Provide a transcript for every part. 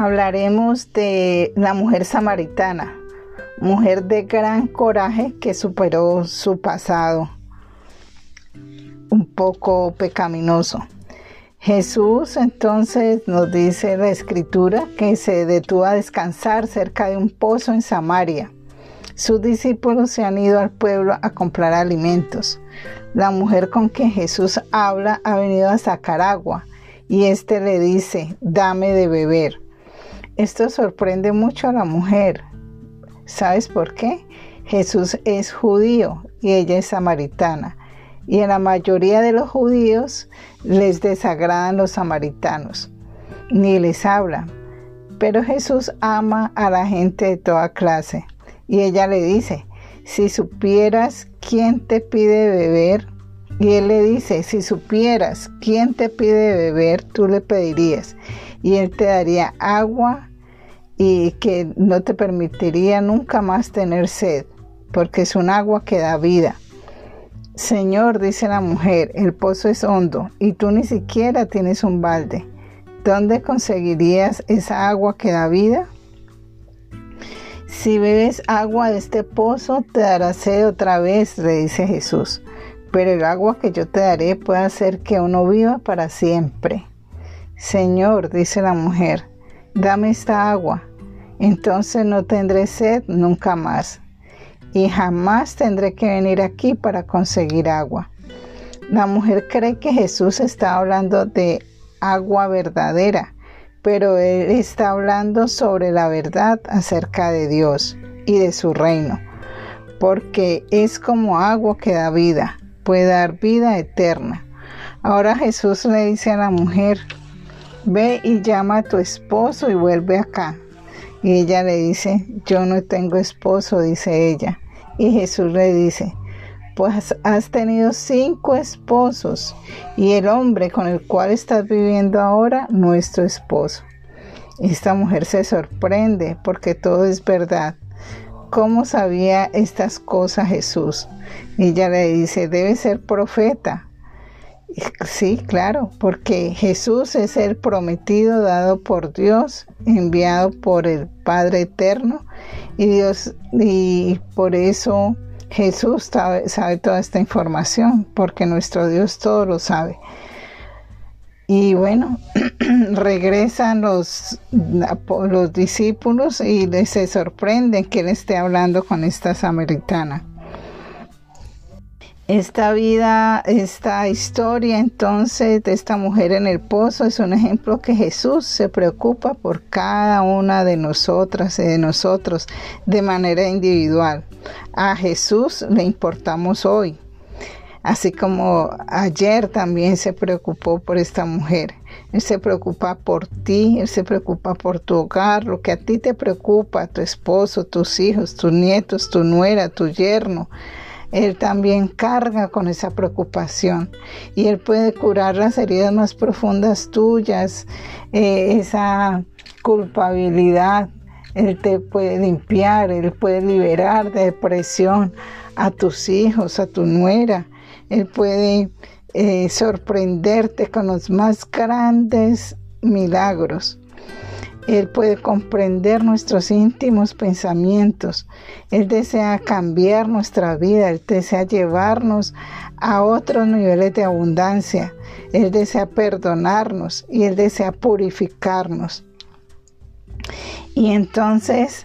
hablaremos de la mujer samaritana, mujer de gran coraje que superó su pasado un poco pecaminoso. Jesús entonces nos dice la escritura que se detuvo a descansar cerca de un pozo en Samaria. Sus discípulos se han ido al pueblo a comprar alimentos. La mujer con quien Jesús habla ha venido a sacar agua y éste le dice, dame de beber. Esto sorprende mucho a la mujer. ¿Sabes por qué? Jesús es judío y ella es samaritana. Y en la mayoría de los judíos les desagradan los samaritanos, ni les hablan. Pero Jesús ama a la gente de toda clase. Y ella le dice, si supieras quién te pide beber, y él le dice, si supieras quién te pide beber, tú le pedirías, y él te daría agua y que no te permitiría nunca más tener sed, porque es un agua que da vida. Señor, dice la mujer, el pozo es hondo y tú ni siquiera tienes un balde. ¿Dónde conseguirías esa agua que da vida? Si bebes agua de este pozo, te dará sed otra vez, le dice Jesús. Pero el agua que yo te daré puede hacer que uno viva para siempre. Señor, dice la mujer, dame esta agua, entonces no tendré sed nunca más, y jamás tendré que venir aquí para conseguir agua. La mujer cree que Jesús está hablando de agua verdadera, pero Él está hablando sobre la verdad acerca de Dios y de su reino, porque es como agua que da vida, puede dar vida eterna. Ahora Jesús le dice a la mujer, ve y llama a tu esposo y vuelve acá. Y ella le dice, yo no tengo esposo, dice ella. Y Jesús le dice, pues has tenido cinco esposos y el hombre con el cual estás viviendo ahora, nuestro esposo. Esta mujer se sorprende porque todo es verdad. ¿Cómo sabía estas cosas Jesús? Ella le dice, debe ser profeta. Sí, claro, porque Jesús es el prometido dado por Dios, enviado por el Padre Eterno, y Dios, y por eso Jesús sabe, toda esta información, porque nuestro Dios todo lo sabe. Y bueno, regresan los, los discípulos y se sorprenden que él esté hablando con esta samaritana. Esta vida, esta historia entonces de esta mujer en el pozo es un ejemplo que Jesús se preocupa por cada una de nosotras y de nosotros de manera individual. A Jesús le importamos hoy, así como ayer también se preocupó por esta mujer. Él se preocupa por ti, Él se preocupa por tu hogar, lo que a ti te preocupa, tu esposo, tus hijos, tus nietos, tu nuera, tu yerno él también carga con esa preocupación y Él puede curar las heridas más profundas tuyas, eh, esa culpabilidad. Él te puede limpiar, Él puede liberar de depresión a tus hijos, a tu nuera. Él puede eh, sorprenderte con los más grandes milagros. Él puede comprender nuestros íntimos pensamientos. Él desea cambiar nuestra vida. Él desea llevarnos a otros niveles de abundancia. Él desea perdonarnos y Él desea purificarnos. Y entonces,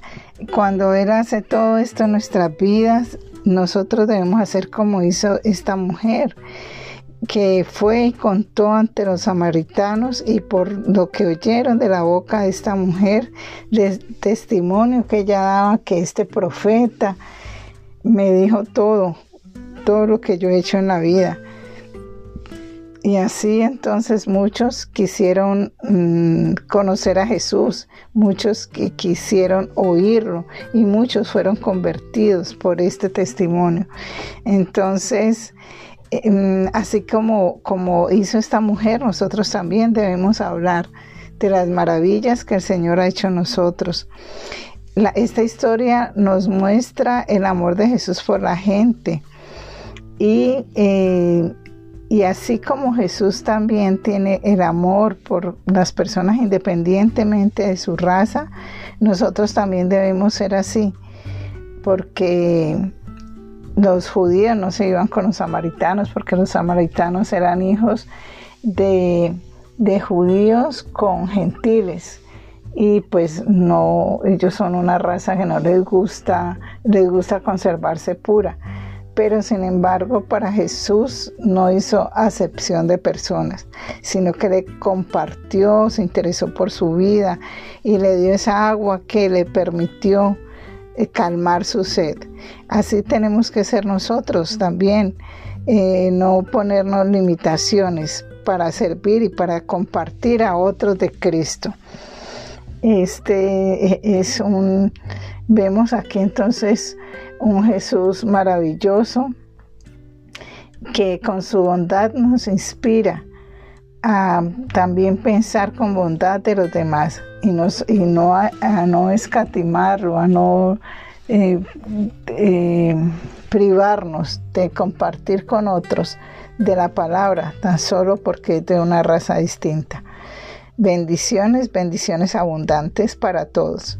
cuando Él hace todo esto en nuestras vidas, nosotros debemos hacer como hizo esta mujer que fue y contó ante los samaritanos y por lo que oyeron de la boca de esta mujer, el testimonio que ella daba que este profeta me dijo todo, todo lo que yo he hecho en la vida. Y así entonces muchos quisieron mm, conocer a Jesús, muchos que quisieron oírlo y muchos fueron convertidos por este testimonio. Entonces, así como, como hizo esta mujer, nosotros también debemos hablar de las maravillas que el Señor ha hecho nosotros. esta historia nos muestra el amor de Jesús por la gente y, eh, Y así como Jesús también tiene el amor por las personas independientemente de su raza, nosotros también debemos ser así, porque los judíos no se iban con los samaritanos, porque los samaritanos eran hijos de, de judíos con gentiles y pues no, ellos son una raza que no les gusta, les gusta conservarse pura. Pero sin embargo, para Jesús no hizo acepción de personas, sino que le compartió, se interesó por su vida y le dio esa agua que le permitió calmar su sed. Así tenemos que ser nosotros también, eh, no ponernos limitaciones para servir y para compartir a otros de Cristo. Este e, es un, vemos aquí entonces un Jesús maravilloso que con su bondad nos inspira a también pensar con bondad de los demás y, nos, y no a, no escatimarlo, a no eh, eh, privarnos de compartir con otros de la palabra, tan solo porque es de una raza distinta. Bendiciones, bendiciones abundantes para todos.